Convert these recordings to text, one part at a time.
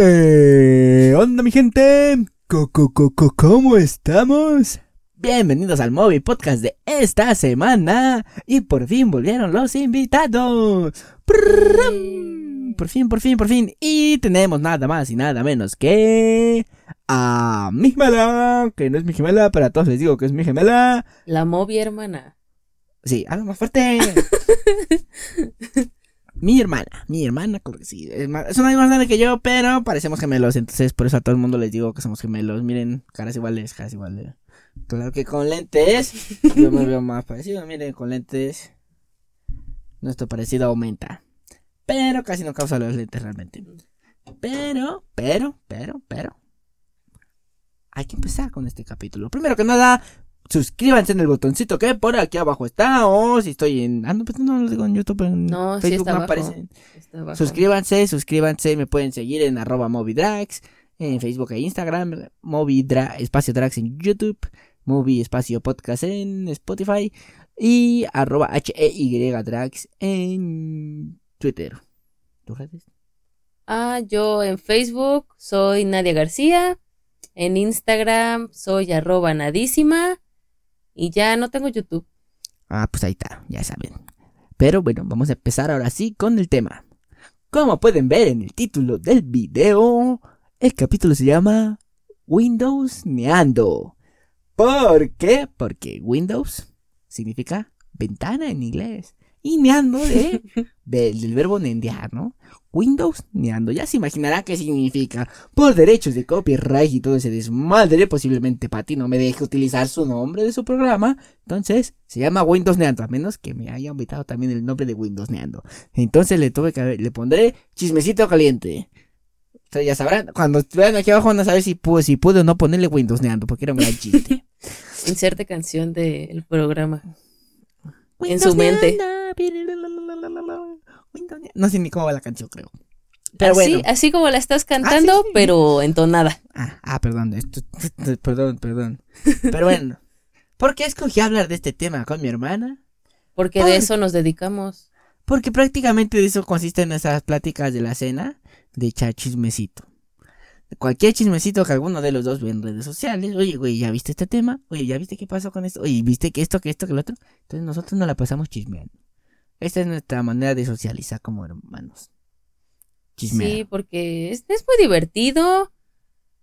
¿Qué onda mi gente? ¿Cómo estamos? Bienvenidos al Moby Podcast de esta semana. Y por fin volvieron los invitados. Por fin, por fin, por fin. Y tenemos nada más y nada menos que... A mi gemela. Que no es mi gemela, pero a todos les digo que es mi gemela. La Moby hermana. Sí, algo más fuerte. mi hermana, mi hermana, creo que sí. Es, más- es una más grande que yo, pero parecemos gemelos. Entonces, por eso a todo el mundo les digo que somos gemelos. Miren, caras iguales, caras iguales. Claro que con lentes, yo me veo más parecido. Miren, con lentes, nuestro parecido aumenta. Pero casi no causa los lentes realmente. Pero, pero, pero, pero. Hay que empezar con este capítulo. Primero que nada, suscríbanse en el botoncito que por aquí abajo está. O si estoy en. Ah, no, pues no lo digo en YouTube. En No, sí Facebook está no abajo. aparece. Está abajo. Suscríbanse, suscríbanse. Me pueden seguir en arroba movidrags. En Facebook e Instagram. Movidra espacio drags en YouTube. Movie espacio podcast en Spotify. Y arroba HEY drags en Twitter. ¿Tus redes? Ah, yo en Facebook soy Nadia García. En Instagram soy arroba nadísima. Y ya no tengo YouTube. Ah, pues ahí está, ya saben. Pero bueno, vamos a empezar ahora sí con el tema. Como pueden ver en el título del video, el capítulo se llama Windows Neando. ¿Por qué? Porque Windows significa ventana en inglés. Y neando de, del, verbo nendear, ¿no? Windows neando. Ya se imaginará qué significa. Por derechos de copyright y todo ese desmadre, posiblemente Patty no me deje utilizar su nombre de su programa. Entonces, se llama Windows Neando, a menos que me haya invitado también el nombre de Windows Neando. Entonces le tuve que le pondré chismecito caliente. Ustedes ya sabrán, cuando vean aquí abajo van a saber si pude, si pude o no ponerle Windows Neando, porque era un gran chiste. Inserte canción del programa. Windows su mente. Neando. No sé ni cómo va la canción, creo. Pero así, bueno. así como la estás cantando, Ah, sí, sí. pero entonada. Ah, ah, perdón, esto, perdón, perdón. Pero bueno, ¿por qué escogí hablar de este tema con mi hermana? Porque Por- de eso nos dedicamos. Porque prácticamente de eso consisten esas pláticas de la cena, de echar chismecito. Cualquier chismecito que alguno de los dos ve en redes sociales. Oye, güey, ¿ya viste este tema? Oye, ¿ya viste qué pasó con esto? Oye, ¿viste que esto, que esto, que lo otro? Entonces nosotros nos la pasamos chismeando. Esta es nuestra manera de socializar como hermanos. Chismear. Sí, porque es, es muy divertido.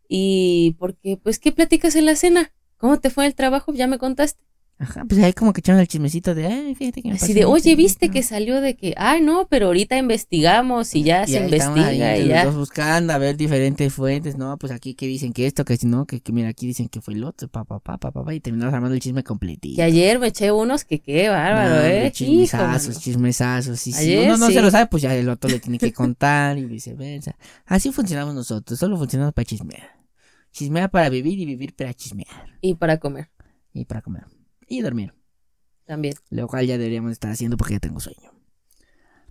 Y porque, pues, ¿qué platicas en la cena? ¿Cómo te fue el trabajo? Ya me contaste. Ajá, pues ahí como que echamos el chismecito de, ay, fíjate que me Así de, oye, ¿viste esto". que salió de que, ay, no, pero ahorita investigamos y ya Y se estamos ahí investiga y ya. buscando a ver diferentes fuentes, no, pues aquí que dicen que esto, que si no, que, que mira aquí dicen que fue el otro, pa, pa, pa, pa, pa, pa, y terminamos armando el chisme completito. Que ayer me eché unos que qué bárbaro, No, ¿eh? hombre, Hijo, Chismesazos, chismesazos. Y si uno no sí. se lo sabe, pues ya el otro le tiene que contar y viceversa. Así funcionamos nosotros, solo funcionamos para chismear. Chismear para vivir y vivir para chismear. Y para comer Y para comer. Y dormir. también. Lo cual ya deberíamos estar haciendo porque ya tengo sueño.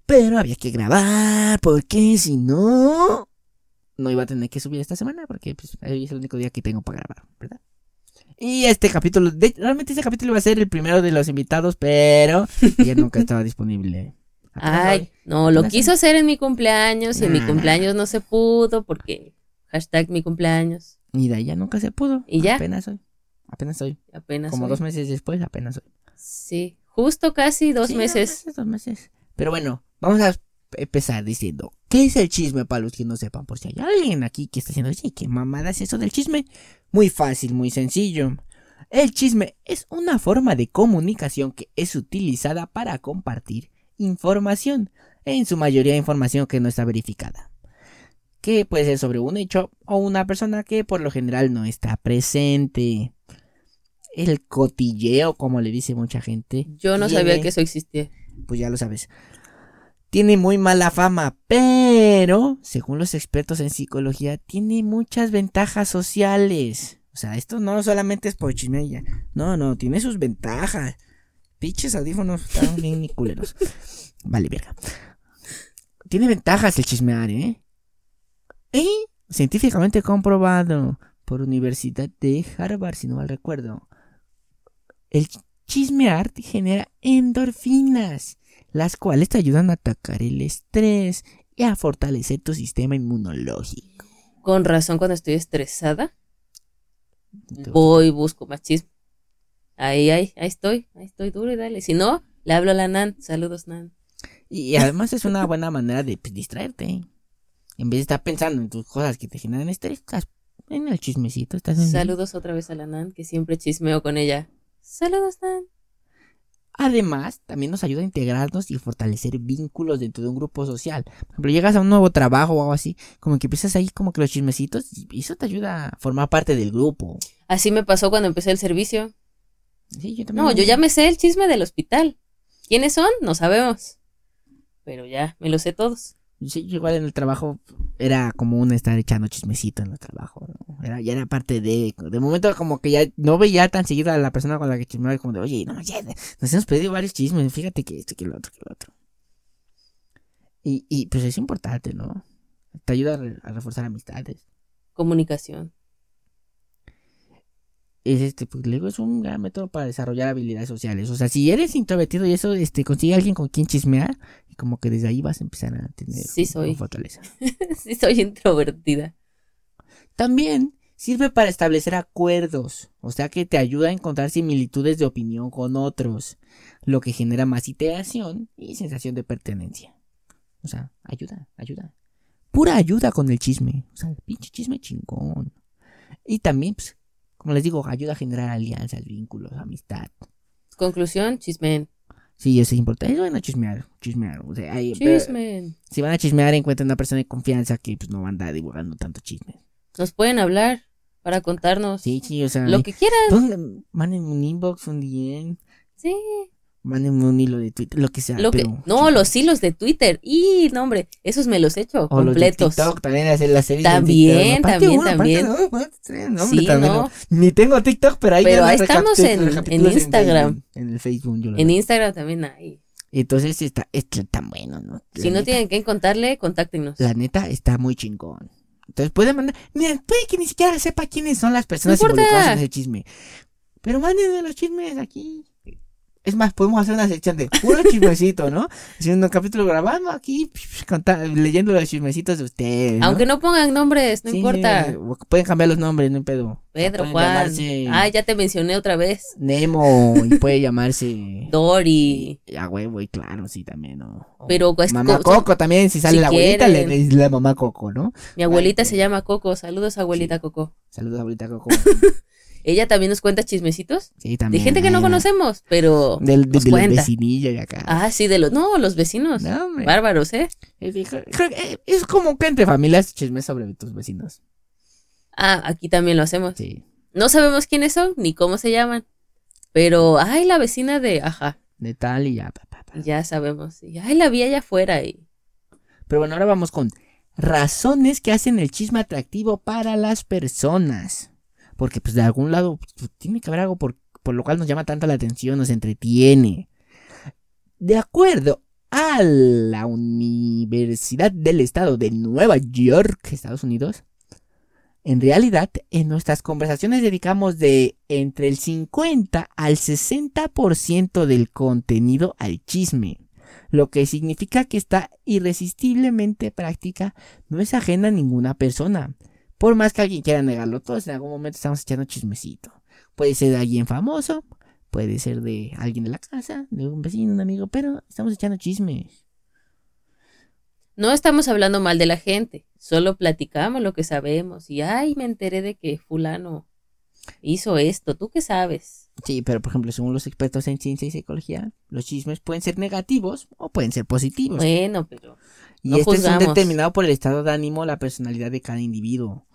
Pero había que grabar, porque si no, no iba a tener que subir esta semana, porque pues, hoy es el único día que tengo para grabar, ¿verdad? Y este capítulo, de- realmente este capítulo iba a ser el primero de los invitados, pero ya nunca estaba disponible. Ay, no, lo quiso hacer en mi cumpleaños y en mi Nah. cumpleaños no se pudo porque hashtag mi cumpleaños. Y de ahí ya nunca se pudo. ¿Y ya? Apenas hoy. Apenas hoy. Apenas. Como hoy. dos meses después, apenas hoy. Sí, justo casi dos Sí, meses. Dos meses. Pero bueno, vamos a empezar diciendo, ¿qué es el chisme para los que no sepan? Por si hay alguien aquí que está diciendo, sí, ¿qué mamada es eso del chisme? Muy fácil, muy sencillo. El chisme es una forma de comunicación que es utilizada para compartir información, en su mayoría información que no está verificada. Que puede ser sobre un hecho o una persona que por lo general no está presente. El cotilleo, como le dice mucha gente. Yo no tiene- sabía que eso existía. pues ya lo sabes. Tiene muy mala fama, pero, según los expertos en psicología, tiene muchas ventajas sociales. O sea, esto no solamente es por chismeya. No, no, tiene sus ventajas. Pinches audífonos están bien ni culeros. Vale, verga. Tiene ventajas el chismear, ¿eh? Y científicamente comprobado por Universidad de Harvard, si no mal recuerdo. El chismear te genera endorfinas, las cuales te ayudan a atacar el estrés y a fortalecer tu sistema inmunológico. Con razón, cuando estoy estresada, voy, busco más chisme. Ahí, ahí, ahí estoy, ahí estoy duro y dale. Si no, le hablo a la Nan. Saludos, Nan. Y además es una buena manera de pues, distraerte. En vez de estar pensando en tus cosas que te generan estrés, estás en el chismecito. Estás en Saludos otra vez a la Nan, que siempre chismeo con ella. Saludos, Nan. Además, también nos ayuda a integrarnos y fortalecer vínculos dentro de un grupo social. Por ejemplo, llegas a un nuevo trabajo o algo así, como que empiezas ahí como que los chismecitos y eso te ayuda a formar parte del grupo. Así me pasó cuando empecé el servicio. Sí, yo también. No, yo ya me sé el chisme del hospital. ¿Quiénes son? No sabemos. Pero ya, me lo sé todos. Sí, igual en el trabajo era común estar echando chismecito en el trabajo. Era, ya era parte de. De momento, como que ya no veía tan seguido a la persona con la que chismeaba, como de, oye, no, ya, nos hemos pedido varios chismes, fíjate que esto, que lo otro, que lo otro. Y, y pues es importante, ¿no? Te ayuda a reforzar amistades. Comunicación. Es este, pues luego es un gran método para desarrollar habilidades sociales. O sea, si eres introvertido y eso, este, consigue a alguien con quien chismear, y como que desde ahí vas a empezar a tener Sí, soy. fortaleza. sí, soy introvertida. También sirve para establecer acuerdos, o sea que te ayuda a encontrar similitudes de opinión con otros, lo que genera más iteración y sensación de pertenencia. O sea, ayuda, ayuda. Pura ayuda con el chisme, o sea, pinche chisme chingón. Y también, pues, como les digo, ayuda a generar alianzas, vínculos, amistad. Conclusión, chismen. Sí, eso es importante. Es bueno chismear, chismear. O sea, hay- Chismen. si van a chismear, encuentren una persona de confianza que pues no va a andar divulgando tanto chisme. Nos pueden hablar para contarnos Sí, sí, o sea, lo que quieran. Manden un inbox, un DM, Sí. Manden un hilo de Twitter, lo que sea. Lo que, pero- no, los hilos de Twitter. Y, no, hombre, esos me los echo o los de completos. TikTok, también hacer las series. de También. Aparte también, uno, también. dos, aparte tres, no, hombre, Sí, también, no. Ni tengo TikTok, pero ahí Pero ahí estamos en- Instagram. En el Facebook, yo lo En. Instagram también hay. Entonces está, está tan bueno, ¿no? La Si no neta, tienen que contarle, contáctenos. La neta está muy chingón. Entonces pueden mandar. Mira, puede que ni siquiera sepa quiénes son las personas No importa. involucradas en ese chisme. Pero mándenme los chismes aquí. Es más, podemos hacer una sección de puro chismecito, ¿no? Haciendo un capítulo grabando aquí, leyendo los chismecitos de ustedes. ¿no? Aunque no pongan nombres, no Sí, importa. pueden cambiar los nombres, no hay pedo. Pedro, Juan. llamarse Ah, ya te mencioné otra vez. Nemo y puede llamarse. Dory. A huevo, y claro, sí, también, ¿no? Pero es que mamá co- Coco también, si sale si la abuelita, le es la mamá Coco, ¿no? Mi abuelita Ay, se llama Coco. Saludos, abuelita Coco. Saludos, abuelita Coco. Ella también nos cuenta chismecitos. Sí, De también. gente que no conocemos, pero Del, de, de los vecinillos de acá. Ah, sí, de los... No, los vecinos. No, hombre. Bárbaros, ¿eh? Es, que es como que entre familias chismes sobre tus vecinos. Ah, aquí también lo hacemos. Sí. No sabemos quiénes son ni cómo se llaman. Pero, ay, la vecina de... Ajá, De tal y ya. pa, pa, pa. ya sabemos. Y, ay, la vi allá afuera y... Pero bueno, ahora vamos con razones que hacen el chisme atractivo para las personas. Porque pues de algún lado pues, tiene que haber algo por, por lo cual nos llama tanta la atención, nos entretiene. De acuerdo a la Universidad del Estado de Nueva York, Estados Unidos, en realidad en nuestras conversaciones dedicamos de entre el 50 al 60% del contenido al chisme lo que significa que esta irresistiblemente práctica no es ajena a ninguna persona. Por más que alguien quiera negarlo, todos en algún momento estamos echando chismecito. Puede ser de alguien famoso, puede ser de alguien de la casa, de un vecino, un amigo, pero estamos echando chisme. No estamos hablando mal de la gente, solo platicamos lo que sabemos. Y, ay, me enteré de que fulano hizo esto. ¿Tú qué sabes? Sí, pero por ejemplo, según los expertos en ciencia y psicología, los chismes pueden ser negativos o pueden ser positivos. Bueno, pero... Y No este es juzgamos. determinado por el estado de ánimo, la personalidad de cada individuo.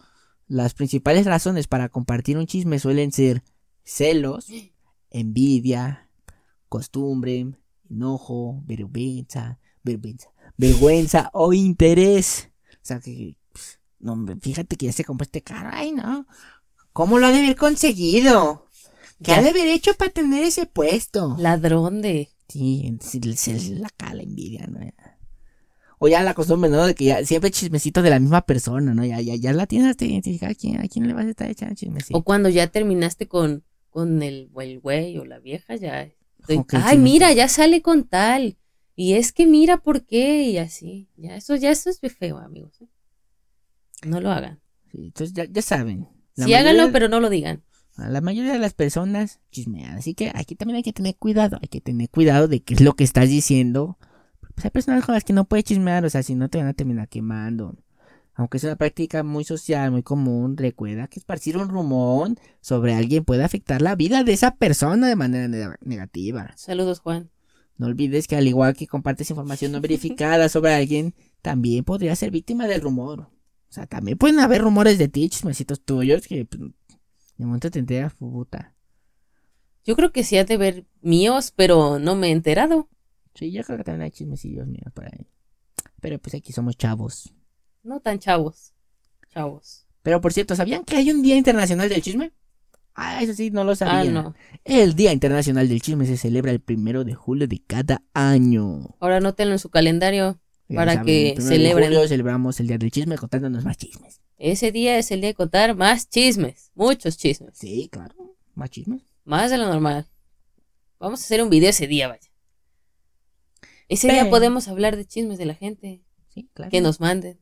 Las principales razones para compartir un chisme suelen ser celos, envidia, costumbre, enojo, vergüenza, vergüenza, vergüenza o interés. O sea que, no, hombre, fíjate que ya se compró este carro, ay no. ¿Cómo lo ha de haber conseguido? ¿Qué Ya. ha de haber hecho para tener ese puesto? Ladrón de... Sí, la cae la envidia, ¿no? O ya la costumbre, ¿no? De que ya siempre chismecito de la misma persona, ¿no? Ya, ya, ya la tienes hasta identificada. ¿A quién, a quién le vas a estar echando chismecito? O cuando ya terminaste con, con el, güey o la vieja, ya... estoy- ay, mira, ya sale con tal. Y es que mira por qué y así. Ya eso, ya eso es feo, amigos. ¿eh? No lo hagan. Sí, entonces ya, ya saben. la Sí, mayoría- háganlo, pero no lo digan. a La mayoría de las personas chismean. Así que aquí también hay que tener cuidado. Hay que tener cuidado de qué es lo que estás diciendo. Pues hay personas con las que no puedes chismear. O sea, si no te van a terminar quemando. Aunque es una práctica muy social, muy común, recuerda que esparcir un rumor sobre alguien puede afectar la vida de esa persona de manera ne- negativa. Saludos, Juan. No olvides que al igual que compartes información no verificada sobre alguien, también podría ser víctima del rumor. O sea, también pueden haber rumores de ti, chismecitos tuyos, que pues, de momento te enteras, puta. Yo creo que sí ha de ver míos, pero no me he enterado. Sí, yo creo que también hay chismecillos míos por ahí. Pero pues aquí somos chavos. No tan chavos. Chavos. Pero por cierto, ¿sabían que hay un Día Internacional del Chisme? Ah, eso sí, no lo Ah, sabía. no. El Día Internacional del Chisme se celebra el primero de julio de cada año. Ahora anótenlo en su calendario. Ya Para saben, que el primero de celebren. julio celebramos el Día del Chisme contándonos más chismes. Ese día es el día de contar más chismes. Muchos chismes. Sí, claro, más chismes. Más de lo normal. Vamos a hacer un video ese día, vaya. Ese día podemos hablar de chismes de la gente. Sí, claro. Que nos manden.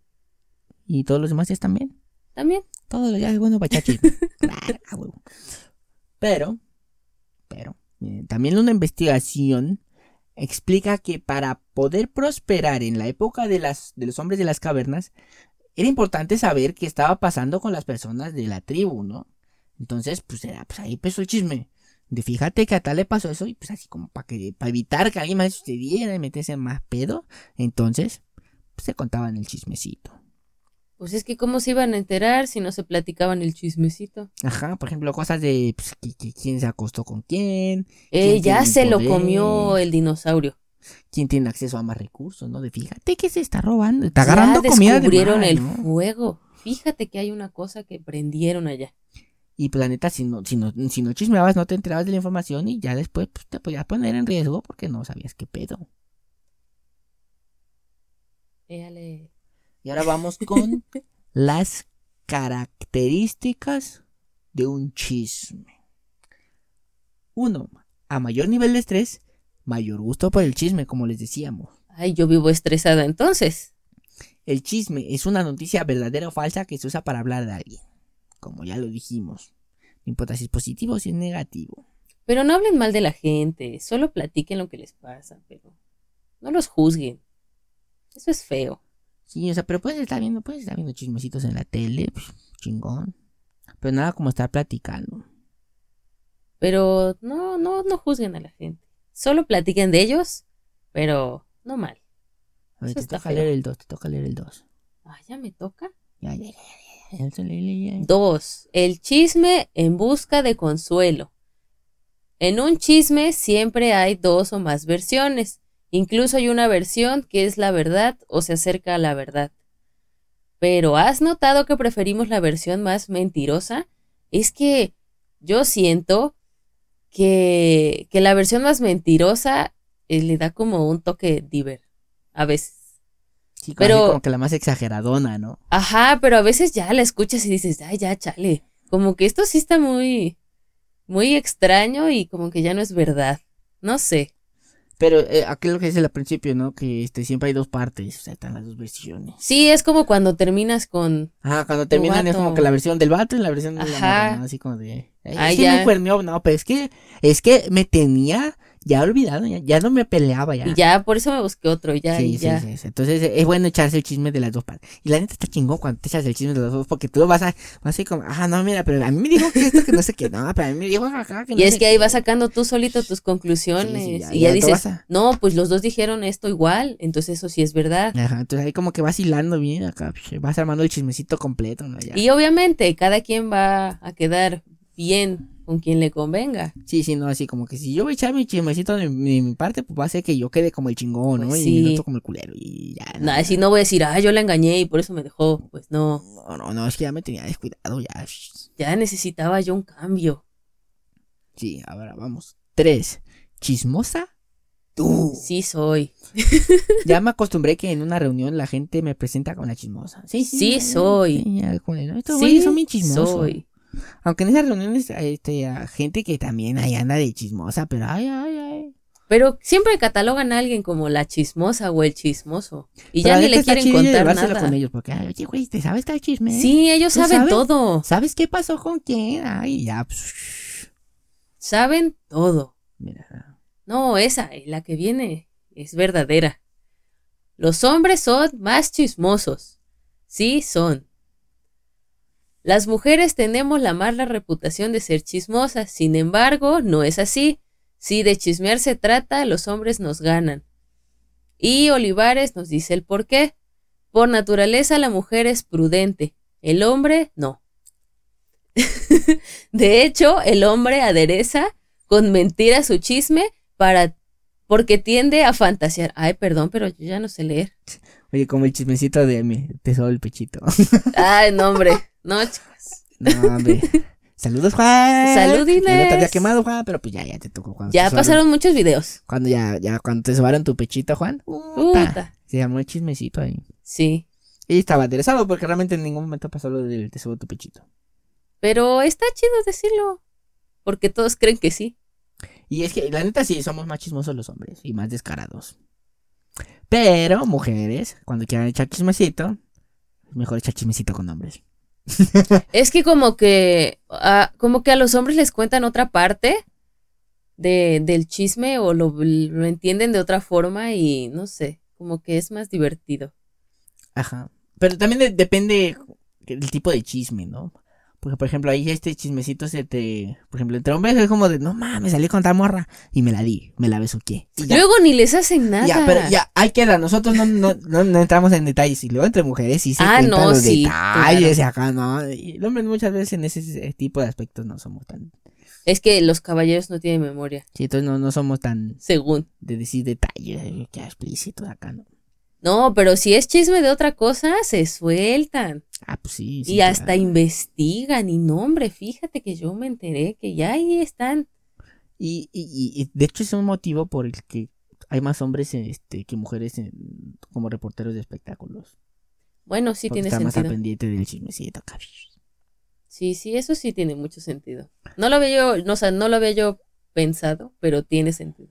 Y todos los demás días también. También. Todos los días es bueno para echar chisme. Claro, a huevo. Pero, pero, eh, también una investigación explica que para poder prosperar en la época de, las, de los hombres de las cavernas, era importante saber qué estaba pasando con las personas de la tribu, ¿no? Entonces, pues, era, pues ahí empezó el chisme. De fíjate que a tal le pasó eso y pues así como para que para evitar que alguien más sucediera y metiese en más pedo, entonces pues, se contaban el chismecito. Pues es que cómo se iban a enterar si no se platicaban el chismecito. Ajá, por ejemplo, cosas de pues, que- que quién se acostó con quién, Eh, ¿Quién ya se lo comió el dinosaurio. quién tiene acceso a más recursos, ¿no? De fíjate que se está robando, está ya agarrando comida de descubrieron el ¿no? fuego. Fíjate que hay una cosa que prendieron allá. Y planeta, si no, si no, si no chismeabas, no te enterabas de la información y ya después pues, te podías poner en riesgo porque no sabías qué pedo. Éale. Y ahora vamos con las características de un chisme. Uno, a mayor nivel de estrés, mayor gusto por el chisme, como les decíamos. Ay, yo vivo estresada entonces. El chisme es una noticia verdadera o falsa que se usa para hablar de alguien. Como ya lo dijimos. No importa si es positivo o si es negativo. Pero no hablen mal de la gente, solo platiquen lo que les pasa, pero no los juzguen. Eso es feo. Sí, o sea, pero puedes estar viendo, puedes estar viendo chismecitos en la tele, pues, chingón. Pero nada como estar platicando. Pero no, no, no juzguen a la gente. Solo platiquen de ellos, pero no mal. A ver, Eso te toca feo. leer el 2, te toca leer el 2. Ah, ya me toca. Ya, ya, ya, ya, ya, ya, ya, ya, ya. Dos, el chisme en busca de consuelo. En un chisme siempre hay dos o más versiones. Incluso hay una versión que es la verdad o se acerca a la verdad. Pero ¿has notado que preferimos la versión más mentirosa? Es que yo siento que, que la versión más mentirosa eh, le da como un toque diver. A veces. Sí, como, Pero- como que la más exageradona, ¿no? Ajá, pero a veces ya la escuchas y dices, ay, ya, chale. Como que esto sí está muy, muy extraño y como que ya no es verdad. No sé. Pero eh, aquí lo que dice al principio, ¿no? Que este, siempre hay dos partes, o sea, están las dos versiones. Sí, es como cuando terminas con, Ah, cuando terminan es como que la versión del vato y la versión de la Ajá. morra, ¿no? Así como de... "Ay, Ah, que ya. me cuerneó, no, pero es que, es que me tenía ya olvidado, ya, ya no me peleaba ya. y ya, por eso me busqué otro, ya, Sí, sí, ya. sí, sí. Entonces es bueno echarse el chisme de las dos partes. Y la neta está chingón cuando te echas el chisme de las dos porque tú vas a, vas a ir como, ah, no, mira, pero a mí me dijo que esto, que no sé qué, no, pero a mí me dijo acá que no Y es sé que ahí qué". vas sacando tú solito tus conclusiones Sí, sí, ya, y ya dices, a- no, pues los dos dijeron esto igual, entonces eso sí es verdad. Ajá, entonces ahí como que vas hilando bien acá, psh, vas armando el chismecito completo, ¿no? Ya. Y obviamente cada quien va a quedar bien con quien le convenga. Sí, sí, no, así como que si yo voy a echar mi chismecito de mi, parte, pues va a ser que yo quede como el chingón, ¿no? Pues Y el sí. otro como el culero, y ya. Nada, si no voy a decir, ah, yo la engañé y por eso me dejó. Pues no, No, no, no, es que ya me tenía descuidado, ya. ya necesitaba yo un cambio. Sí, ahora vamos. Tres, chismosa. Tú. Sí soy. Ya me acostumbré que en una reunión la gente me presenta con la chismosa. Sí, sí. Sí soy. sí, ya, "No, estos Sí, son bien chismosos. soy. Aunque en esas reuniones hay este, a gente que también ahí anda de chismosa, pero ay, ay, ay. Pero siempre catalogan a alguien como la chismosa o el chismoso. Y Pero ya ni le quieren contar nada. con ellos porque, ay, oye, güey, ¿te sabes cada chisme? Sí, ellos ¿Tú saben sabes? todo. ¿Sabes qué pasó con quién? Ay, ya, pues, Saben todo. mira. No, esa, eh, la que viene, es verdadera. Los hombres son más chismosos. Sí, son. Las mujeres tenemos la mala reputación de ser chismosas. Sin embargo, no es así. Si de chismear se trata, los hombres nos ganan. Y Olivares nos dice el por qué. Por naturaleza la mujer es prudente, el hombre no. de hecho, el hombre adereza con mentira su chisme para porque tiende a fantasear. Ay, perdón, pero yo ya no sé leer. Oye, como el chismecito de mi tesoro el pechito. Ay, no, hombre. No, chicos. no, hombre. Saludos, Juan. Saludines. Ya no te había quemado, Juan, pero pues ya, ya te tocó. Cuando Ya sobaron- pasaron muchos videos. Cuando ya, ya, cuando te sobaron tu pechito, Juan. Puta. Se llamó el chismecito ahí. Sí. Y estaba interesado porque realmente en ningún momento pasó lo del te subo tu pechito. Pero está chido decirlo. Porque todos creen que sí. Y es que, la neta, sí, somos más chismosos los hombres y más descarados. Pero, mujeres, cuando quieran echar chismecito, es mejor echar chismecito con hombres. Es que como que, ah, como que a los hombres les cuentan otra parte de, del chisme o lo, lo entienden de otra forma y no sé, como que es más divertido. Ajá. Pero también de- depende del tipo de chisme, ¿no? Porque, por ejemplo, ahí este chismecito se te... Por ejemplo, entre hombres es como de, no mames, salí con tal morra y me la di, me la besuqué. Y Luego ni les hacen nada. ya, pero ya, ahí queda. Nosotros no, no, no, no entramos en detalles. Y luego entre mujeres sí se Ah, cuentan no, los sí, detalles y acá, ¿no? Y los hombres muchas veces en ese tipo de aspectos no somos tan... Es que los caballeros no tienen memoria, Sí, entonces no, no somos tan según. de decir detalles, eh, que explícitos acá, ¿no? No, pero si es chisme de otra cosa, se sueltan. Ah, pues sí. sí, y hasta claro. investigan. Y no, hombre, fíjate que yo me enteré que ya ahí están. Y, y, y- de hecho es un motivo por el que hay más hombres este, que mujeres en- como reporteros de espectáculos. Bueno, sí porque tiene están más al pendiente del chismecito acá. Sí, sí, eso sí tiene mucho sentido. No lo yo, no, o sea, no lo había yo pensado, pero tiene sentido.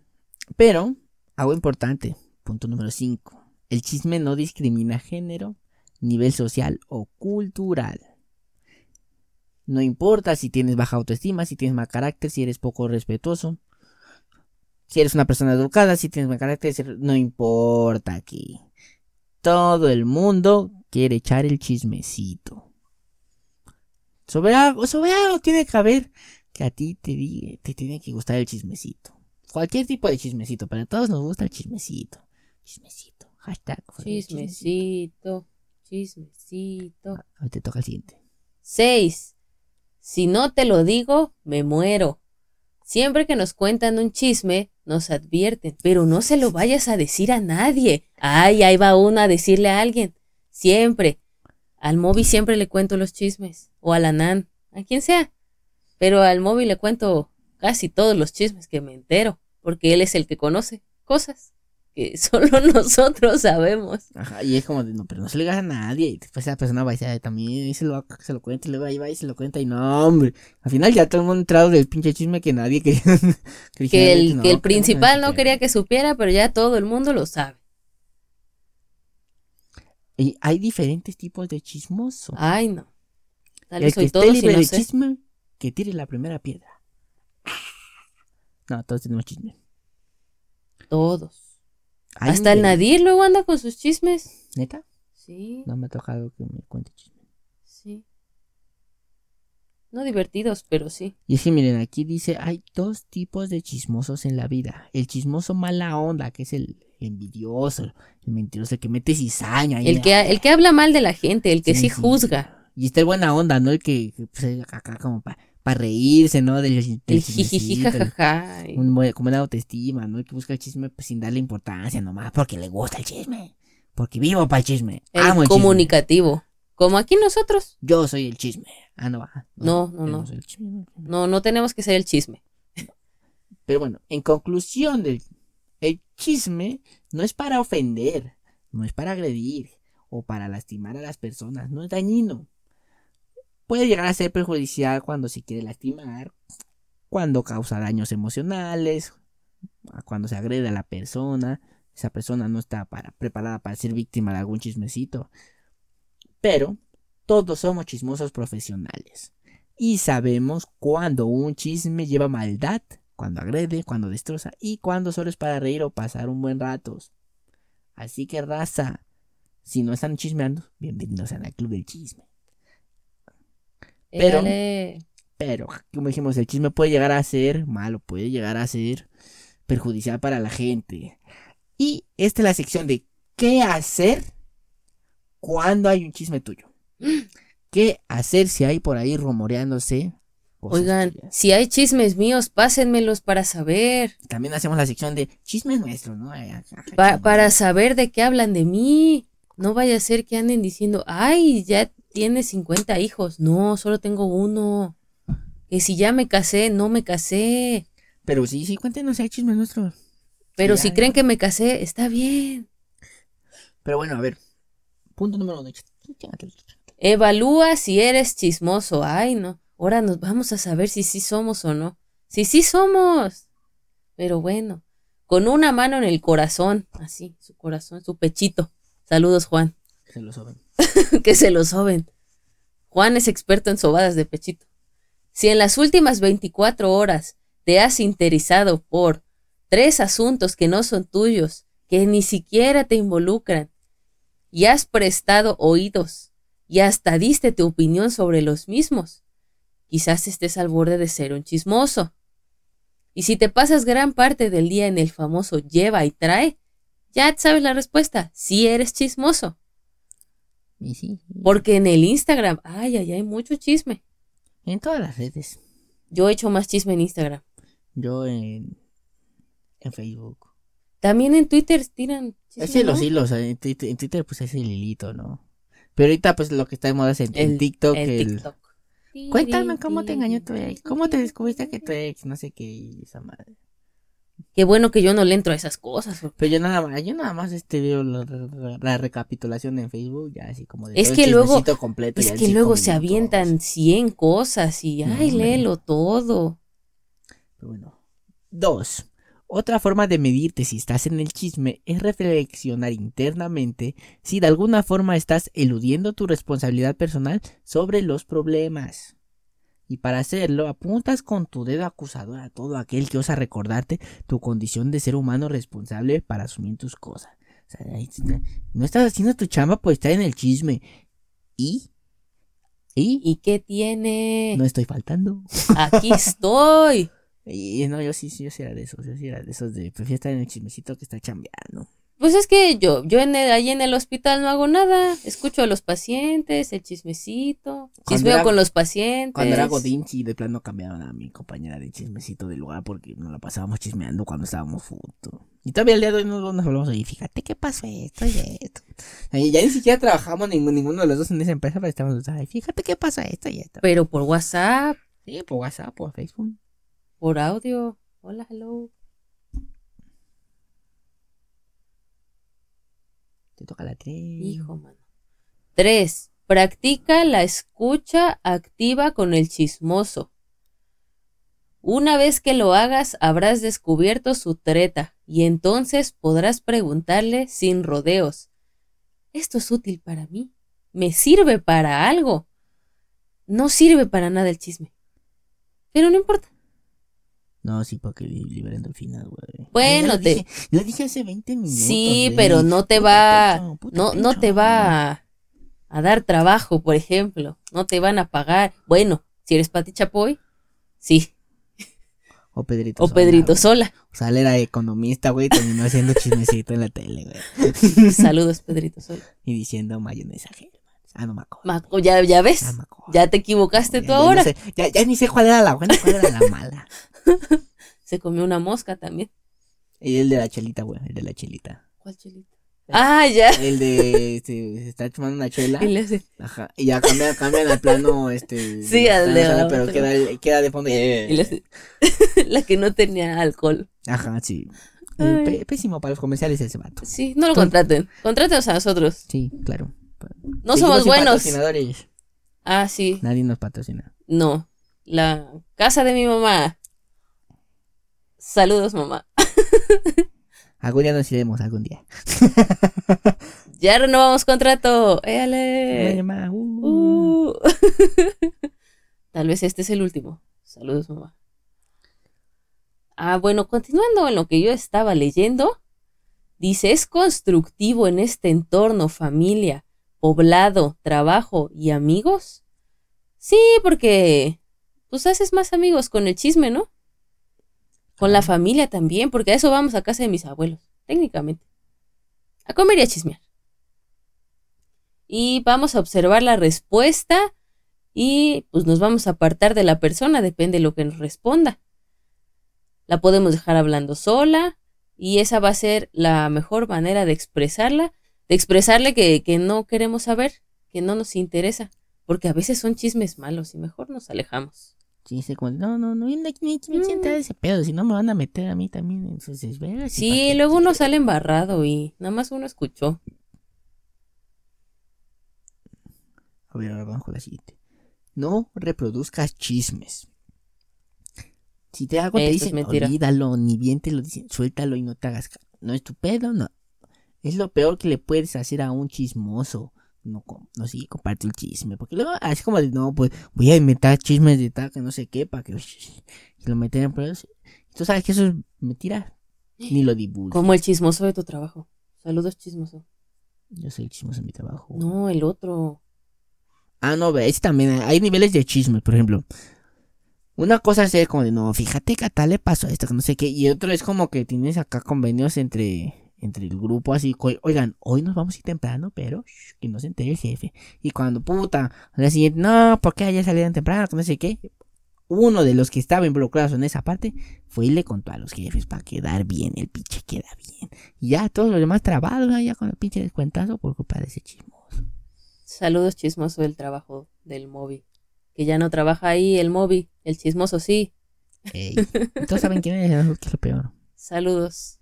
Pero, algo importante, punto número 5. El chisme no discrimina género, nivel social o cultural. No importa si tienes baja autoestima, si tienes mal carácter, si eres poco respetuoso, si eres una persona educada, si tienes mal carácter, no importa aquí. Todo el mundo quiere echar el chismecito. Sobre algo, sobre algo tiene que haber que a ti te, diga- te tiene que gustar el chismecito. Cualquier tipo de chismecito, pero a todos nos gusta el chismecito. Chismecito. Hashtag. Chismecito, chismecito. Ahora te toca el siguiente. 6. Si no te lo digo, me muero. Siempre que nos cuentan un chisme, nos advierten, pero no se lo vayas a decir a nadie. Ay, ahí va uno a decirle a alguien. Siempre. Al móvil siempre le cuento los chismes. O a la nan, a quien sea. Pero al móvil le cuento casi todos los chismes que me entero, porque él es el que conoce cosas que solo nosotros sabemos. Ajá, y es como de, no, pero no se le digas a nadie. Y después esa persona va y dice, también se lo, se lo cuenta y luego ahí va y se lo cuenta. Y no, hombre. Al final ya todo el mundo entrado del pinche chisme que nadie quería. que Que el, que el no, principal no quería que supiera, pero ya todo el mundo lo sabe. Y hay diferentes tipos de chismoso. Ay, no. Tal vez soy todo libre no de sé. chisme, que tire la primera piedra. No, todos tenemos chisme. Todos. Hasta el Nadir luego anda con sus chismes. ¿Neta? Sí, No me ha tocado que me cuente chisme. sí. No divertidos, pero sí. Y es que miren, aquí dice, hay dos tipos de chismosos en la vida. El chismoso mala onda, que es el envidioso, el mentiroso, el que mete cizaña. y- El que, el que habla mal de la gente, el que sí, Sí, sí. juzga. Y está el buena onda, ¿no? El que, que, pues, acá como para reírse, ¿no? Del, del chismecito, un como una autoestima, ¿no? El que busca el chisme pues, sin darle importancia nomás, porque le gusta el chisme. Porque vivo para el chisme. El Amo el chisme. comunicativo. Como aquí nosotros. Yo soy el chisme. Ah, no, va. No, no, no. No, no tenemos que ser el chisme. Pero bueno, en conclusión, el chisme no es para ofender, no es para agredir o para lastimar a las personas, no es dañino. Puede llegar a ser perjudicial cuando se quiere lastimar, cuando causa daños emocionales, cuando se agrede a la persona, esa persona no está para, preparada para ser víctima de algún chismecito. Pero todos somos chismosos profesionales. Y sabemos cuando un chisme lleva maldad, cuando agrede, cuando destroza y cuando solo es para reír o pasar un buen rato. Así que raza, si no están chismeando, bienvenidos al club del chisme. Pero, pero, como dijimos, el chisme puede llegar a ser malo, puede llegar a ser perjudicial para la gente. Y esta es la sección de qué hacer cuando hay un chisme tuyo. ¿Qué hacer si hay por ahí rumoreándose? Oigan, si hay chismes míos, pásenmelos para saber. También hacemos la sección de chismes nuestros, ¿no? para saber de qué hablan de mí. No vaya a ser que anden diciendo, ay, ya tiene 50 hijos. No, solo tengo uno. Que si ya me casé, no me casé. Pero sí, sí, cuéntenos, hay chismes nuestros. Pero si creen que me casé, está bien. Pero bueno, a ver. Punto número uno. Evalúa si eres chismoso. Ay, no. Ahora nos vamos a saber si sí somos o no. Si sí somos. Pero bueno, con una mano en el corazón, así, su corazón, su pechito. Saludos, Juan. Se lo soben. que se lo soben. Juan es experto en sobadas de pechito. Si en las últimas 24 horas te has interesado por tres asuntos que no son tuyos, que ni siquiera te involucran, y has prestado oídos, y hasta diste tu opinión sobre los mismos, quizás estés al borde de ser un chismoso. Y si te pasas gran parte del día en el famoso lleva y trae, ya sabes la respuesta, sí eres chismoso. Porque en el Instagram, ay, ay, hay mucho chisme. En todas las redes. Yo he hecho más chisme en Instagram. Yo en, en Facebook. También en Twitter tiran chisme, Es los hilos, en Twitter, pues es el hilito, ¿no? Pero ahorita pues lo que está de moda es en, TikTok. El, TikTok. Cuéntame cómo te engañó tu ex, cómo te descubriste que tu ex, no sé qué, esa madre. Qué bueno que yo no le entro a esas cosas. Pero yo nada más, yo nada más este veo la, recapitulación en Facebook, ya así como de es que luego, completo. Es que luego se avientan 100 cosas y ay, léelo todo. Pero bueno. Dos. Otra forma de medirte si estás en el chisme es reflexionar internamente si de alguna forma estás eludiendo tu responsabilidad personal sobre los problemas. Y para hacerlo, apuntas con tu dedo acusador a todo aquel que osa recordarte tu condición de ser humano responsable para asumir tus cosas. O sea, no estás haciendo tu chamba por estar en el chisme. ¿Y? ¿Y? ¿Y qué tiene? No estoy faltando. Aquí estoy. y no, yo sí, sí, yo sí era de esos. Yo sí era de esos de prefiero estar en el chismecito que estar chambeando. Pues es que yo, yo en ahí en el hospital no hago nada. Escucho a los pacientes, el chismecito. Chismeo con los pacientes. Cuando era Godín, sí, de plano cambiaron a mi compañera de chismecito de lugar porque nos la pasábamos chismeando cuando estábamos juntos. Y todavía el día de hoy nos, nos hablamos ahí, fíjate qué pasó esto y esto. Y ya ni siquiera trabajamos ninguno, de los dos en esa empresa, pero estábamos, ay, fíjate qué pasa esto y esto. Pero por WhatsApp. Sí, por WhatsApp, por Facebook. Por audio. Hola, hello. Te toca la tres. Hijo, mano. Tres. Practica la escucha activa con el chismoso. Una vez que lo hagas, habrás descubierto su treta y entonces podrás preguntarle sin rodeos. ¿Esto es útil para mí? ¿Me sirve para algo? No sirve para nada el chisme. Pero no importa. No, sí, porque liberando el final, güey. Bueno, lo te... Dije, lo dije hace 20 minutos. Sí, pero no te va... no, no te va a, dar trabajo, por ejemplo. No te van a pagar. Bueno, si eres Pati Chapoy, sí. O Pedrito O Pedrito Sola. O sea, él era economista, güey, terminó haciendo chismecito en la tele, güey. Saludos, Pedrito Sola. Y diciendo mayonesa Ah, no me acuerdo. Maco, ya, ya ves. Ya te equivocaste tú ahora. Ya, ya, ni sé cuál era la buena, cuál era la mala. Se comió una mosca también. Y el de la chelita, güey, el de la chelita. ¿Cuál chelita? Ah, ya. El de, este, se está tomando una chela. Y le hace. Ajá. Y ya cambia, cambian al plano, este. Sí, al de. pero queda, queda de fondo. Y le hace. la que no tenía alcohol. Ajá, sí. pésimo para los comerciales ese vato. Sí, no lo contraten. Contrátenos a nosotros. Sí, claro. No somos buenos. Ah, sí. Nadie nos patrocina. No. La casa de mi mamá. Saludos, mamá. algún día nos iremos, algún día. ya renovamos contrato. ¡Éale! Uh. Uh. Tal vez este es el último. Saludos, mamá. Ah, bueno, continuando en lo que yo estaba leyendo, dice, es constructivo en este entorno, familia, poblado, trabajo y amigos. Sí, porque pues haces más amigos con el chisme, ¿no? Con la familia también, porque a eso vamos a casa de mis abuelos, técnicamente. A comer y a chismear. Y vamos a observar la respuesta y pues nos vamos a apartar de la persona, depende de lo que nos responda. La podemos dejar hablando sola y esa va a ser la mejor manera de expresarla, de expresarle que, que no queremos saber, que no nos interesa, porque a veces son chismes malos y mejor nos alejamos. Sí, se como, no, no, no, me sienta ese pedo, si no me van a meter a mí también. Entonces, ve, Sí, luego uno sale embarrado y nada más uno escuchó. A ver, ahora vamos con la siguiente. No reproduzcas chismes. Si te hago, te dicen, olvídalo, ni bien te lo dicen, suéltalo y no te hagas. No es tu pedo, no. Es lo peor que le puedes hacer a un chismoso. No, no sí, comparte el chisme. Porque luego, así como de, no, pues voy a inventar chismes de tal que no sé qué para que y lo meten en pruebas. Tú sabes que eso es mentira. Ni lo divulgues. Como el chismoso de tu trabajo. Saludos, chismoso. Yo soy el chismoso en mi trabajo. No, el otro. Ah, no, ves, también hay niveles de chisme, por ejemplo. Una cosa es como de, no, fíjate que a tal le pasó esto, que no sé qué. Y otro es como que tienes acá convenios entre, entre el grupo, así, oigan, hoy nos vamos a ir temprano, pero shh, que no se entere el jefe. Y cuando, puta, día siguiente, no, ¿por qué ayer salieron temprano? No sé qué. Uno de los que estaba involucrados en esa parte fue y le contó a los jefes para quedar bien, el pinche queda bien. Y ya todos los demás trabados, ¿no? ya con el pinche descuentazo por culpa de ese chismoso. Saludos, chismoso del trabajo del móvil. Que ya no trabaja ahí el móvil. El chismoso sí. Ey, Todos saben quién es, que es lo peor. Saludos.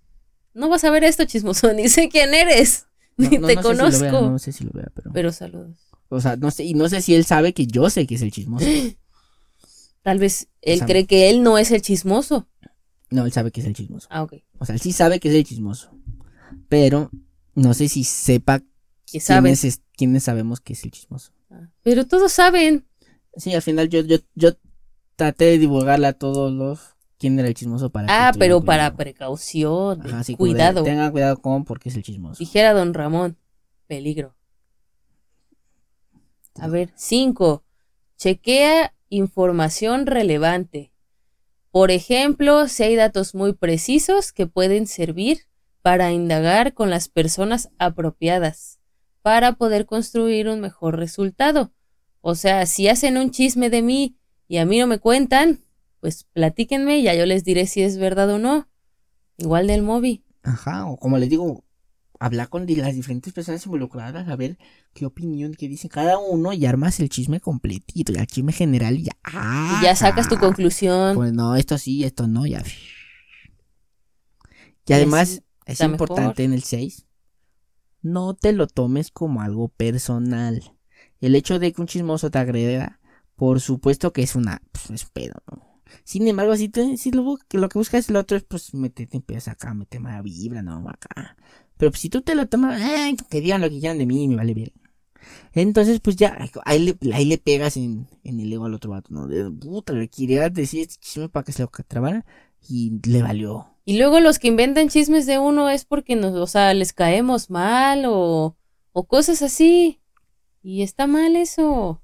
No vas a ver esto, chismoso. Ni sé quién eres. No, Ni no- te no sé si lo conozco. vea, no sé si lo vea, pero. Pero saludos. O sea, no sé, y no sé si él sabe que yo sé que es el chismoso. Tal vez él Sabe. cree que él no es el chismoso. No, él sabe que es el chismoso. Ah, ok. O sea, él sí sabe que es el chismoso. Pero no sé si sepa Que saben. quiénes, es- quiénes sabemos que es el chismoso. Ah, Pero todos saben. Sí, al final yo, yo, yo traté de divulgarle a todos los quién era el chismoso para Ah, pero cuidado. para precaución. Ajá, sí, como de, cuidado. Tengan cuidado con porque es el chismoso. Dijera don Ramón. Peligro. A ver, 5. Chequea información relevante. Por ejemplo, si hay datos muy precisos que pueden servir para indagar con las personas apropiadas, para poder construir un mejor resultado. O sea, si hacen un chisme de mí y a mí no me cuentan, pues platíquenme y ya yo les diré si es verdad o no. Igual del móvil. Ajá, o como les digo, hablar con las diferentes personas involucradas, a ver qué opinión, qué dicen cada uno y armas el chisme completito, el chisme general y ya. Y ya sacas tu ah, conclusión. Pues no, esto sí, esto no, ya. Y Y además es importante mejor. en el 6, no te lo tomes como algo personal. El hecho de que un chismoso te agreda, por supuesto que es una, pues, es pedo, ¿no? Sin embargo, si, lo, que buscas el otro es, pues, meterte en pedos acá, meter mala vibra, no, acá. Pero pues, si tú te lo tomas, "Ay, que digan lo que quieran de mí, me vale bien. Entonces, pues ya, ahí le, ahí le pegas en, el ego al otro vato, ¿no? De puta, le querías decir este chisme para que se lo trabara y le valió. Y luego los que inventan chismes de uno es porque nos, o sea, les caemos mal o, o cosas así. Y está mal eso.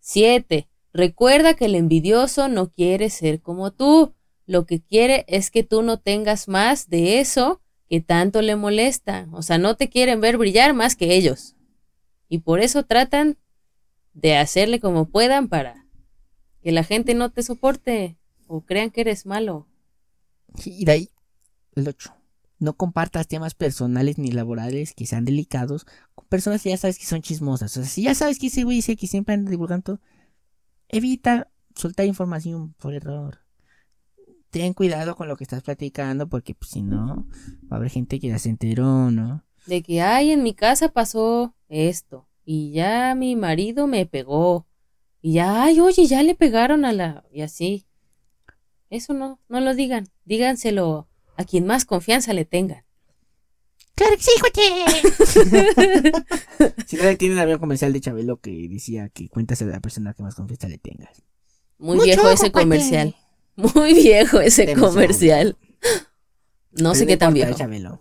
7. Recuerda que el envidioso no quiere ser como tú. Lo que quiere es que tú no tengas más de eso que tanto le molesta. O sea, no te quieren ver brillar más que ellos. Y por eso tratan de hacerle como puedan para que la gente no te soporte o crean que eres malo. Y de ahí, el 8. No compartas temas personales ni laborales que sean delicados con personas que ya sabes que son chismosas. O sea, si ya sabes que ese güey dice que siempre anda divulgando evita soltar información por error. Ten cuidado con lo que estás platicando porque pues, si no, va a haber gente que ya se enteró, ¿no? de que, ay, en mi casa pasó esto, y ya mi marido me pegó, y ya, ay, oye, ya le pegaron a la, y así. Eso no, no lo digan, díganselo a quien más confianza le tengan. ¡Claro que sí, no, tienen había un comercial de Chabelo que decía que cuentas a la persona que más confianza le tengas. Muy viejo ese comercial. Muy viejo ese comercial. No sé qué tan viejo. Chabelo.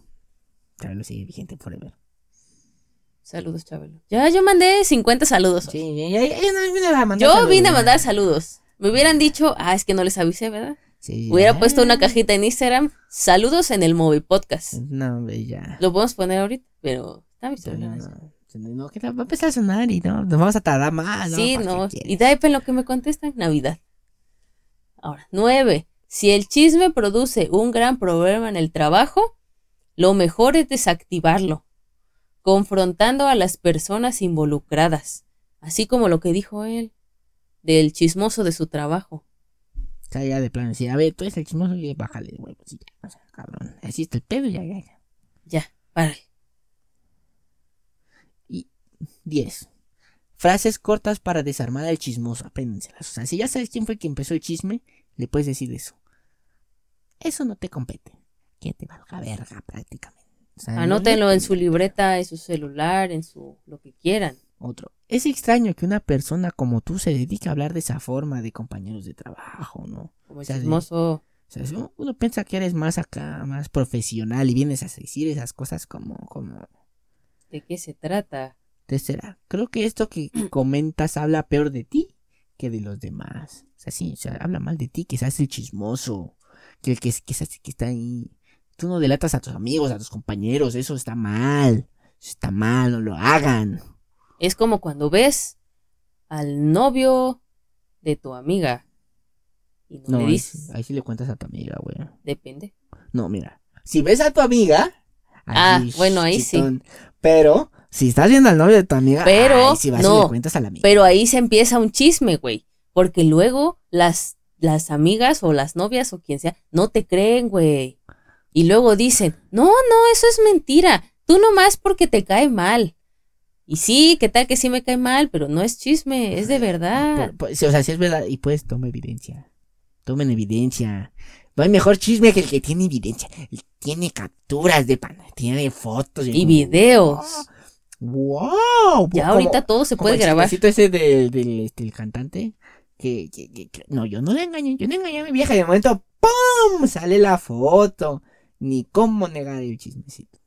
Chabelo sigue vigente forever. Saludos, Chabelo. Ya, yo mandé 50 saludos. Sí, ya, ya, ya no vine a mandar Yo saludos, vine a mandar saludos. Me hubieran dicho, ah, es que no les avisé, ¿verdad? Sí, Hubiera puesto una cajita en Instagram, saludos en el móvil podcast. No, hombre, ya. Lo podemos poner ahorita, pero está mi No, no, que va a empezar a sonar y no, nos vamos a tardar más. ¿no? Sí, ¿Para qué no. Y ahí en lo que me contestan, Navidad. Ahora, nueve. Si el chisme produce un gran problema en el trabajo, lo mejor es desactivarlo, confrontando a las personas involucradas, así como lo que dijo él, del chismoso de su trabajo. O sea, ya de plano decía, a ver, tú eres el chismoso y bájale, güey. Pues sí, ya, o sea, cabrón. Así está el pedo, ya, ya, ya. Ya, párale. Y 10. Frases cortas para desarmar al chismoso. Apréndenselas. O sea, si ya sabes quién fue el que empezó el chisme, le puedes decir eso. Eso no te compete. Que te valga verga prácticamente. O sea, Anótenlo en su libreta, en su celular, en su lo que quieran. Otro. Es extraño que una persona como tú se dedique a hablar de esa forma de compañeros de trabajo, ¿no? Como O de- chismoso. O sea, uno- piensa que eres más acá, más profesional y vienes a decir esas cosas como, como, ¿De qué se trata? ¿qué será? Creo que esto que comentas habla peor de ti que de los demás. O sea, sí, o sea, habla mal de ti, que seas el chismoso, que el que, que, seas- que está ahí. Tú no delatas a tus amigos, a tus compañeros, eso está mal. Eso está mal, no lo hagan. Es como cuando ves al novio de tu amiga y no, No, le ahí, dices, ahí sí le cuentas a tu amiga, güey. depende. No, mira. Si ves a tu amiga. Ah, ahí, bueno, ahí sí. Pero, si estás viendo al novio de tu amiga. Pero, ahí sí vas y no. le cuentas a la amiga. Pero ahí se empieza un chisme, güey, porque luego las las amigas o las novias o quien sea no te creen, güey. Y luego dicen, "No, no, eso es mentira. Tú nomás porque te cae mal." Y sí, qué tal que sí me cae mal, pero no es chisme, es de verdad. Por- por- sí, o sea, si es verdad. Y pues, toma evidencia. Tomen evidencia. No hay mejor chisme que el que tiene evidencia. Tiene capturas de pan. Tiene fotos. Y videos. ¡Wow! Ya ahorita todo se puede grabar. El ese del, del, este, el cantante. Que, que- que- que- no, yo no le engañé. Yo no engañé a mi vieja. Y de momento, ¡pum! Sale la foto. Ni cómo negar el chismecito.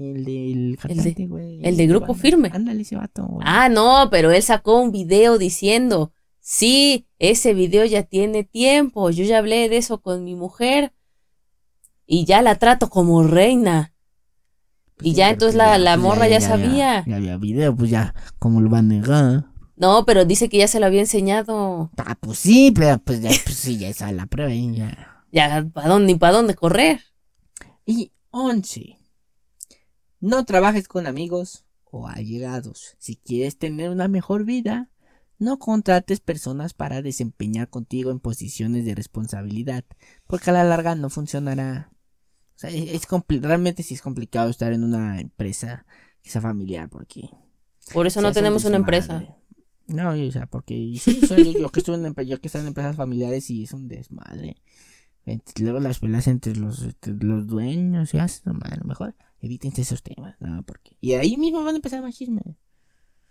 El del cantante, güey. el de Grupo Banda. Firme. Ándale ese vato, güey. Ah, no, pero él sacó un video diciendo, sí, ese video ya tiene tiempo, yo ya hablé de eso con mi mujer y ya la trato como reina. Pues y sí, ya entonces pues la- la morra ya sabía. Ya, había video, pues ya, ¿cómo lo va a negar? No, pero dice que ya se lo había enseñado. Ah, pues sí, pero pues ya, pues sí, ya está la prueba ya. Ya, ¿para dónde ni para dónde correr? Y 11. No trabajes con amigos o allegados. Si quieres tener una mejor vida, no contrates personas para desempeñar contigo en posiciones de responsabilidad, porque a la larga no funcionará. O sea, es, es realmente sí es complicado estar en una empresa que sea familiar, porque Por eso no tenemos una empresa. No, o sea, porque sí, sea, yo, yo que estuve en, yo que en empresas familiares y es un desmadre. Luego las peleas entre los, entre los dueños y así, mano, mejor evítense esos temas, no, porque y ahí mismo van a empezar más chismes.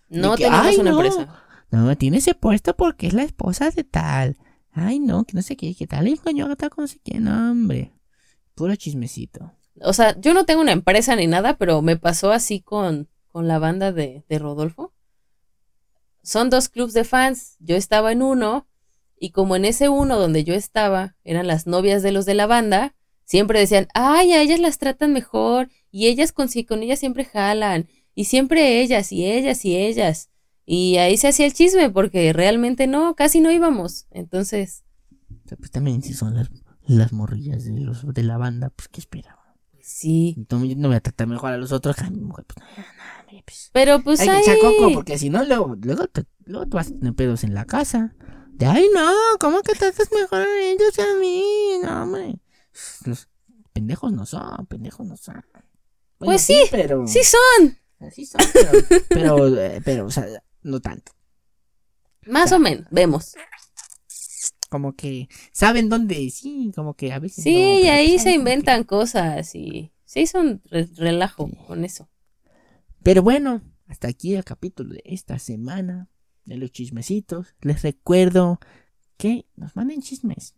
No que, tenemos una no. empresa. No, tiene ese puesto porque es la esposa de tal. Ay, no, que no sé qué, que tal y a tal con no sé quién, no, hombre. Puro chismecito. O sea, yo no tengo una empresa ni nada, pero me pasó así con, con la banda de, de Rodolfo. Son dos clubs de fans. Yo estaba en uno, y como en ese uno donde yo estaba eran las novias de los de la banda, siempre decían, ay, a ellas las tratan mejor, y ellas con, con ellas siempre jalan, y siempre ellas, y ellas, y ellas. Y ahí se hacía el chisme, porque realmente no, casi no íbamos. Entonces, pues también si son las, las morrillas de los de la banda, pues qué esperaba. pues sí. Entonces, yo no voy a tratar mejor a los otros que a mi mujer, pues no, no, pues. Pero pues Hay que ahí... echar coco, porque si no, luego, luego, te, luego te vas a tener pedos en la casa. De ay, no, ¿cómo que tratas mejor a ellos que a mí? No, hombre. Los pendejos no son, pendejos no son. Bueno, Pues sí, pero. Sí son, Así son, pero, pero, eh, pero, o sea, no tanto. más o menos, vemos. como que saben dónde, sí, como que a veces. Sí, no, y ahí se que- inventan cosas y se hizo un re- relajo Sí. con eso. Pero bueno, hasta aquí el capítulo de esta semana de los chismecitos. Les recuerdo que nos manden chismes.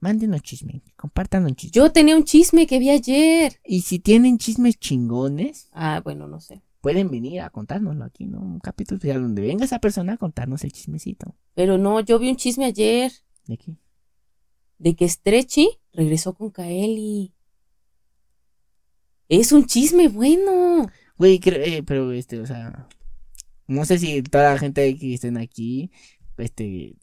Mándenos chismes, compartan un chisme. Yo tenía un chisme que vi ayer. Y si tienen chismes chingones, Ah, bueno, no sé. pueden venir a contárnoslo aquí, ¿no? Un capítulo especial donde venga esa persona a contarnos el chismecito. Pero no, yo vi un chisme ayer ¿De qué? de que Stretchy regresó con Kaeli. Es un chisme bueno. Güey, eh, pero este, o sea, no sé si toda la gente que estén aquí, este,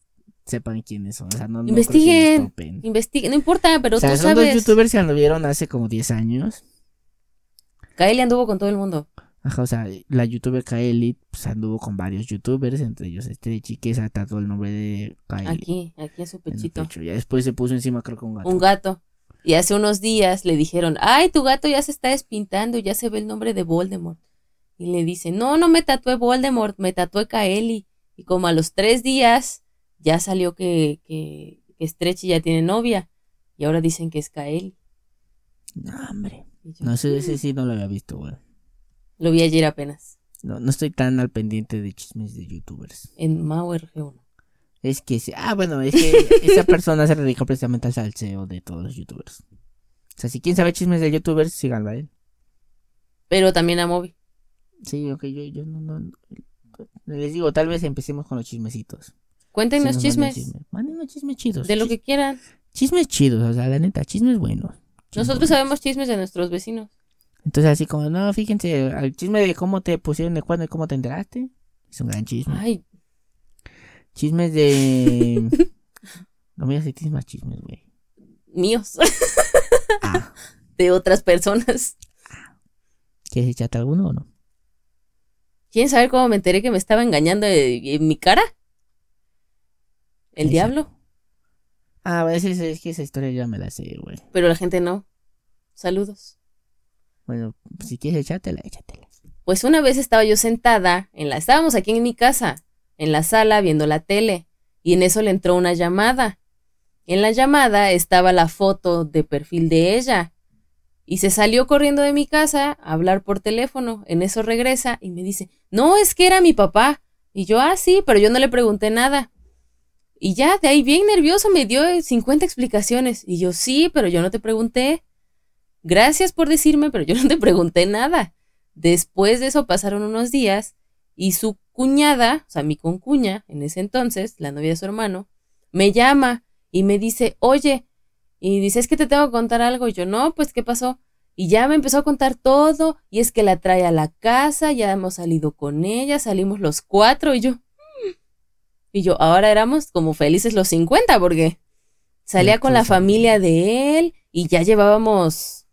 sepan quiénes son. O sea, no, no Investiguen. topen. Investiga, no importa, pero O sea, tú son dos youtubers que anduvieron hace como 10 años. Kaeli anduvo con todo el mundo. Ajá, o sea, la youtuber Kaeli pues, anduvo con varios youtubers, entre ellos este que se tatuó el nombre de Kaeli. Aquí, aquí en su en pechito. pecho. Ya después se puso encima, creo que un gato. Un gato. Y hace unos días le dijeron, ay, tu gato ya se está despintando, ya se ve el nombre de Voldemort. Y le dice, no, no me tatué Voldemort, me tatué Kaeli. Y como a los tres días ya salió que, que, que Stretchy ya tiene novia. Y ahora dicen que es Kaeli. No, hombre. Yo, No sé, ese sí no lo había visto, güey. Lo vi ayer apenas, No, no estoy tan al pendiente de chismes de youtubers. en Mau RG1. Es que, sí- ah, bueno, es que esa persona se dedica precisamente al salseo de todos los youtubers. O sea, si quieren saber chismes de youtubers, síganlo a él. Pero también a Moby. Sí, ok, yo, yo no, no, Les digo, tal vez empecemos con los chismecitos. Cuéntenos Sí, nos manden chismes, chismes. Mándenos chismes chidos. de lo que quieran. Chismes chidos, o sea, la neta, chismes buenos. Chismes Nosotros buenos. sabemos chismes de nuestros vecinos. Entonces, así como, no, fíjense, el chisme de cómo te pusieron el cuerno y cómo te enteraste. Es un gran chisme. Ay, Chismes de. no me si tienes más chismes, güey. míos, Ah, de otras personas. ¿quieres echarte alguno o no? ¿Quieren saber cómo me enteré que me estaba engañando en, en mi cara? ¿El diablo? Ah, a veces es que esa historia ya me la sé, güey. Pero la gente no. Saludos. Bueno, si quieres echártela, échatela. Pues una vez estaba yo sentada, en la, estábamos aquí en mi casa, en la sala viendo la tele, y en eso le entró una llamada. En la llamada estaba la foto de perfil de ella. Y se salió corriendo de mi casa a hablar por teléfono. En eso regresa y me dice, no, es que era mi papá. Y yo, ah, sí, pero yo no le pregunté nada. Y ya, de ahí bien nervioso me dio 50 explicaciones. Y yo, sí, pero yo no te pregunté. Gracias por decirme, pero yo no te pregunté nada. Después de eso pasaron unos días y su cuñada, o sea, mi concuña, en ese entonces, la novia de su hermano, me llama y me dice, oye, y dice, es que te tengo que contar algo. Y yo, no, pues, ¿qué pasó? Y ya me empezó a contar todo, y es que la trae a la casa, ya hemos salido con ella, salimos los cuatro, y yo, "Mm". y yo, ahora éramos como felices los 50, porque salía con la familia de él, y ya llevábamos,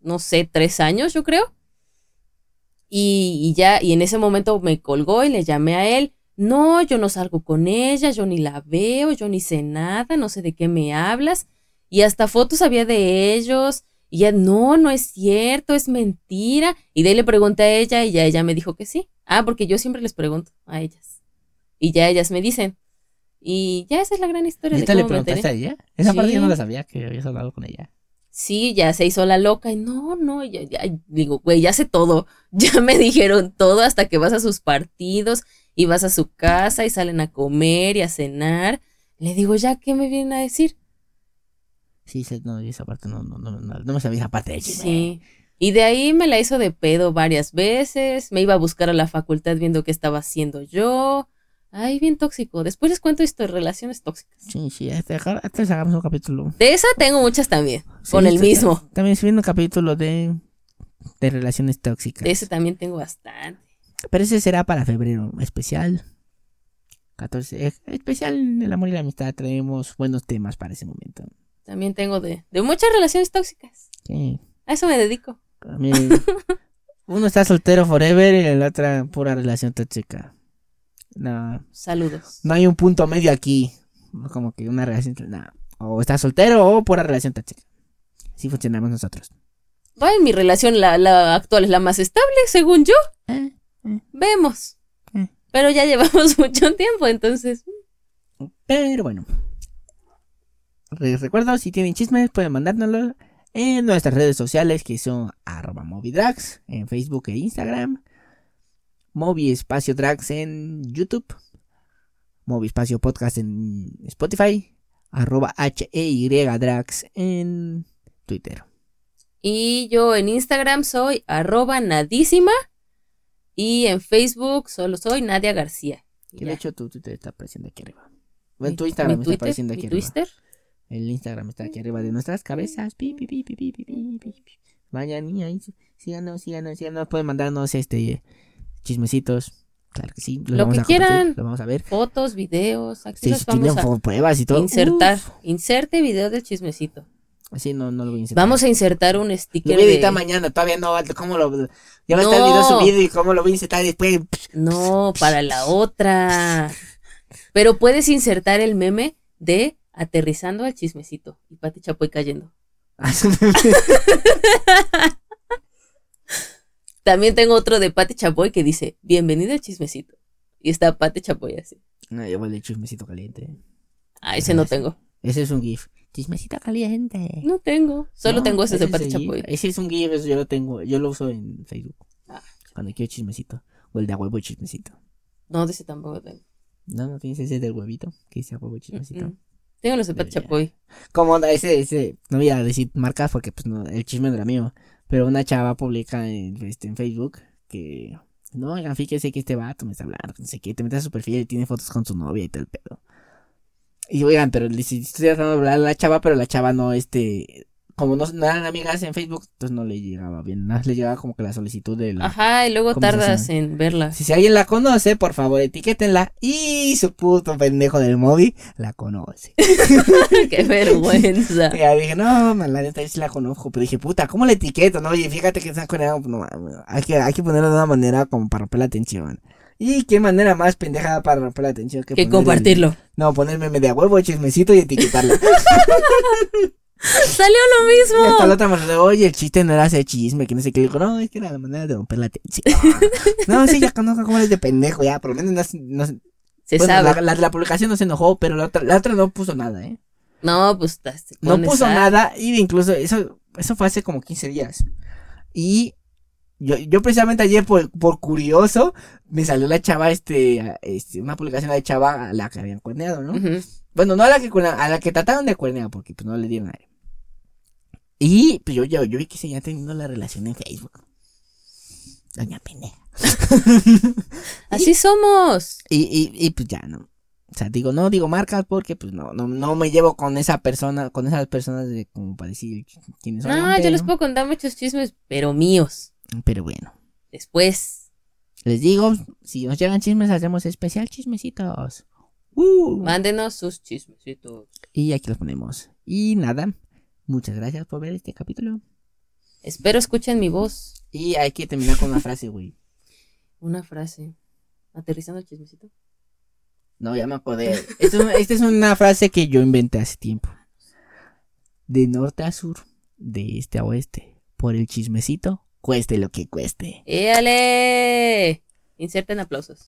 no sé, tres años, yo creo. Y, y ya, y en ese momento me colgó y le llamé a él. No, yo no salgo con ella, yo ni la veo, yo ni sé nada, no sé de qué me hablas. Y hasta fotos había de ellos. Y ya, no, no es cierto, es mentira. Y de ahí le pregunté a ella y ya ella me dijo que sí. Ah, porque yo siempre les pregunto a ellas. Y ya ellas me dicen. Y ya esa es la gran historia de ¿Neta le cómo me preguntaste a ella? Esa parte yo no Sí. la sabía que habías hablado con ella. Sí, ya se hizo la loca y no, no, ya, ya, digo, güey, ya sé todo. Ya me dijeron todo hasta que vas a sus partidos y vas a su casa y salen a comer y a cenar. Le digo, ya, ¿qué me vienen a decir? Sí, no, esa parte no, no, no, no, me sabía esa parte de chisme. Sí. Y de ahí me la hizo de pedo varias veces. Me iba a buscar a la facultad viendo qué estaba haciendo yo. Ay, bien tóxico. Después les cuento esto de relaciones tóxicas. Sí, sí, hasta, hasta hagamos un capítulo. De esa tengo muchas también. Sí, con el mismo. También estoy viendo un capítulo de, de relaciones tóxicas. De ese también tengo bastante. Pero ese será para febrero, especial. 14, eh, especial del amor y la amistad. Traemos buenos temas para ese momento. También tengo de, de muchas relaciones tóxicas. Sí, A eso me dedico. mí- uno está soltero forever y la otra pura relación tóxica. No, Saludos. no hay un punto medio aquí. Como que una relación. No. O estás soltero o pura relación tóxica. Así funcionamos nosotros. Bueno, mi relación, la, la actual, es la más estable, según yo. Eh, Vemos. Eh. Pero ya llevamos mucho tiempo, entonces. Pero bueno. Les recuerdo, si tienen chismes, pueden mandárnoslo en nuestras redes sociales que son arroba movidrags en Facebook e Instagram. Movi Espacio Drags en YouTube. Movi Espacio Podcast en Spotify. Arroba HEY Drags en Twitter. Y yo en Instagram soy arroba nadísima. Y en Facebook solo soy Nadia García. Que de hecho tu Twitter está apareciendo aquí arriba. Bueno, tu Instagram está Twitter, apareciendo mi aquí arriba. Twitter. El Instagram está aquí arriba de nuestras cabezas. Pi, pi, pi, Vayan y síganos, síganos, síganos. Pueden mandarnos este chismecitos. Claro que sí. Lo que quieran. Lo vamos a ver. Fotos, videos. Aquí sí, pruebas y todo. Insertar. Inserte video del chismecito. Así no, no lo voy a insertar. Vamos a insertar un sticker. Lo voy a editar mañana, todavía no. ¿Cómo lo.? Ya va no. a subido y cómo lo voy a insertar después. No, para la otra. Pero puedes insertar el meme de aterrizando al chismecito y Pati Chapoy cayendo. También tengo otro de Pati Chapoy que dice, bienvenido al chismecito. Y está Pati Chapoy así. no, yo voy a leer chismecito caliente. Ah, ese no tengo. Ese es un GIF. Chismecito caliente. No tengo. Solo No, tengo ese de Pati el Chapoy. Ese es un GIF, eso yo lo tengo. Yo lo uso en Facebook. Ah. Cuando quiero chismecito. O el de a huevo chismecito. No, de ese tampoco tengo. No, no tienes ese del huevito. Que dice a huevo chismecito. Mm. Tengo los Debería. Chapoy. Como ese, ese, no voy a decir marcas porque pues no, el chisme no era mío. Pero una chava publica en, este, en Facebook que no, oigan, fíjese que este vato me está hablando, no sé qué, te metes a su perfil y tiene fotos con su novia y todo el pedo. Y oigan, pero si estoy tratando de hablar a la chava, pero la chava no, este, como no, no eran amigas en Facebook, entonces no le llegaba bien, nada más le llegaba como que la solicitud de la... Ajá, y luego tardas en verla. Si, si alguien la conoce, por favor, etiquétenla y su puto pendejo del móvil la conoce. Qué vergüenza. Y ya dije, no, man, la neta yo sí la conozco. Pero dije, puta, ¿cómo la etiqueto? No, oye, fíjate que está coreano. No, mames, hay que, hay que ponerlo de una manera como para romper la atención. Y qué manera más pendeja para romper la atención que, Que poner el- compartirlo. no, ponerme media huevo, chismecito y etiquetarla. Salió lo y hasta la mismo. otra manera, oye, el chiste no era hacer chisme, que no sé qué. Le digo, no, es que era la manera de romper la atención. no, sí, ya conozco cómo eres de pendejo, ya, por lo menos no, se- no se- bueno, sabe. La, la de la publicación no se enojó, pero la otra, la otra no puso nada, ¿eh? No, pues No puso a- nada y incluso eso, eso fue hace como 15 días. Y yo, yo precisamente ayer por, por curioso me salió la chava, este, este, una publicación de chava a la que habían cuerneado, ¿no? Bueno, no a la que a la que trataron de cuernear porque pues no le dieron aire. Y pues yo, yo, yo vi que seguía teniendo la relación en Facebook. Doña pendeja. Así somos. Y, y, y pues ya, ¿no? O sea, digo, no digo marcas porque pues no, no, no me llevo con esa persona, con esas personas de como para decir quiénes son. No, yo les puedo contar muchos chismes, pero míos. Pero bueno, Después. les digo, si nos llegan chismes, hacemos especial chismecitos. Uh. Mándenos sus chismecitos. Y aquí los ponemos. Y nada, muchas gracias por ver este capítulo. Espero escuchen mi voz. Y hay que terminar con una frase, güey. Una frase. Aterrizando el chismecito. No, ya me acordé. Esta es, una- esta es una frase que yo inventé hace tiempo. De norte a sur, de este a oeste, por el chismecito, cueste lo que cueste. ¡Éale! Inserten aplausos.